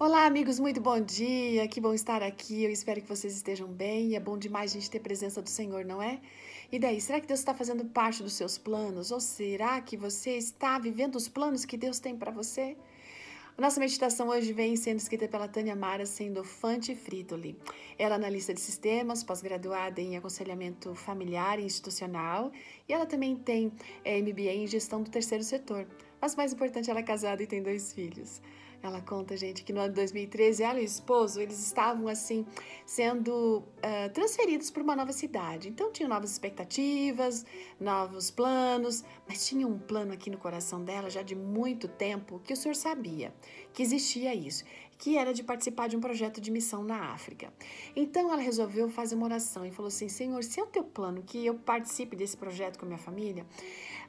Olá, amigos, muito bom dia. Que bom estar aqui. Eu espero que vocês estejam bem. É bom demais a gente ter presença do Senhor, não é? E daí, será que Deus está fazendo parte dos seus planos? Ou será que você está vivendo os planos que Deus tem para você? Nossa meditação hoje vem sendo escrita pela Tânia Mara, sendo Fante Fritoli. Ela é analista de sistemas, pós-graduada em aconselhamento familiar e institucional, e ela também tem é, MBA em gestão do terceiro setor. Mas mais importante, ela é casada e tem dois filhos. Ela conta, gente, que no ano de 2013 ela e o esposo, eles estavam assim, sendo uh, transferidos para uma nova cidade. Então tinham novas expectativas, novos planos, mas tinha um plano aqui no coração dela já de muito tempo que o senhor sabia que existia isso, que era de participar de um projeto de missão na África. Então ela resolveu fazer uma oração e falou assim: Senhor, se é o teu plano que eu participe desse projeto com a minha família,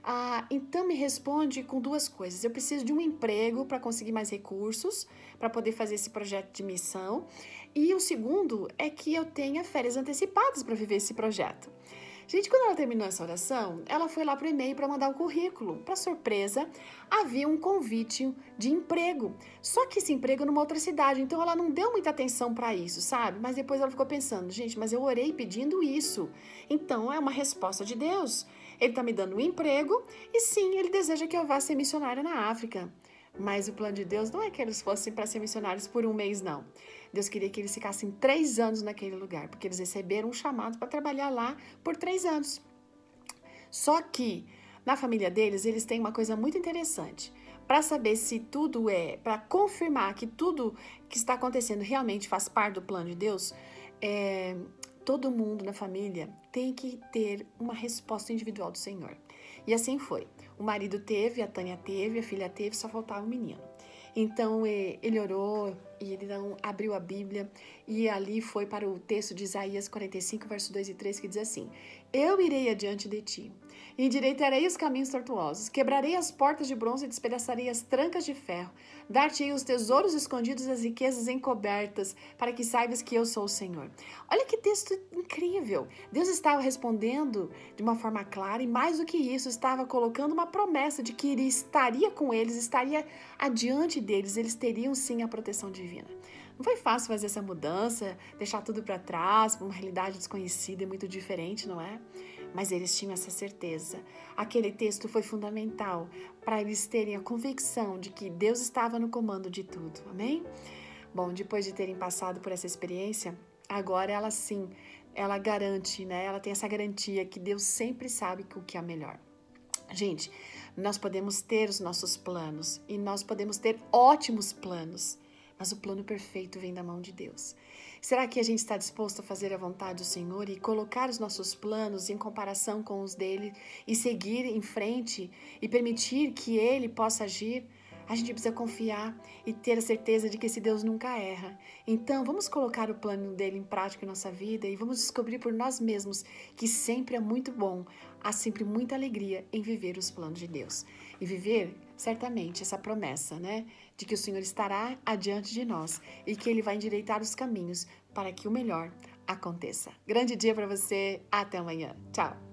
ah, então me responde com duas coisas. Eu preciso de um emprego para conseguir mais recursos para poder fazer esse projeto de missão. E o segundo é que eu tenha férias antecipadas para viver esse projeto. Gente, quando ela terminou essa oração, ela foi lá para o e-mail para mandar o currículo. Para surpresa, havia um convite de emprego. Só que esse emprego numa outra cidade, então ela não deu muita atenção para isso, sabe? Mas depois ela ficou pensando, gente, mas eu orei pedindo isso. Então é uma resposta de Deus. Ele está me dando um emprego e sim, ele deseja que eu vá ser missionária na África. Mas o plano de Deus não é que eles fossem para ser missionários por um mês, não. Deus queria que eles ficassem três anos naquele lugar, porque eles receberam um chamado para trabalhar lá por três anos. Só que na família deles, eles têm uma coisa muito interessante. Para saber se tudo é, para confirmar que tudo que está acontecendo realmente faz parte do plano de Deus, é, todo mundo na família tem que ter uma resposta individual do Senhor. E assim foi. O marido teve, a Tânia teve, a filha teve, só faltava o menino. Então ele orou e ele não abriu a Bíblia e ali foi para o texto de Isaías 45, verso 2 e 3, que diz assim: Eu irei adiante de ti, endireitarei os caminhos tortuosos, quebrarei as portas de bronze e despedaçarei as trancas de ferro, dar-te-ei os tesouros escondidos e as riquezas encobertas, para que saibas que eu sou o Senhor. Olha que texto incrível! Deus estava respondendo de uma forma clara e mais do que isso, estava colocando uma promessa de que ele estaria com eles, estaria adiante deles, eles teriam sim a proteção divina. Não foi fácil fazer essa mudança, deixar tudo para trás, uma realidade desconhecida e muito diferente, não é? Mas eles tinham essa certeza. Aquele texto foi fundamental para eles terem a convicção de que Deus estava no comando de tudo. Amém? Bom, depois de terem passado por essa experiência, agora ela sim, ela garante, né? Ela tem essa garantia que Deus sempre sabe o que é melhor. Gente, nós podemos ter os nossos planos e nós podemos ter ótimos planos mas o plano perfeito vem da mão de Deus. Será que a gente está disposto a fazer a vontade do Senhor e colocar os nossos planos em comparação com os dele e seguir em frente e permitir que ele possa agir? A gente precisa confiar e ter a certeza de que esse Deus nunca erra. Então, vamos colocar o plano dele em prática em nossa vida e vamos descobrir por nós mesmos que sempre é muito bom, há sempre muita alegria em viver os planos de Deus. E viver, certamente, essa promessa, né? De que o Senhor estará adiante de nós e que ele vai endireitar os caminhos para que o melhor aconteça. Grande dia para você, até amanhã. Tchau!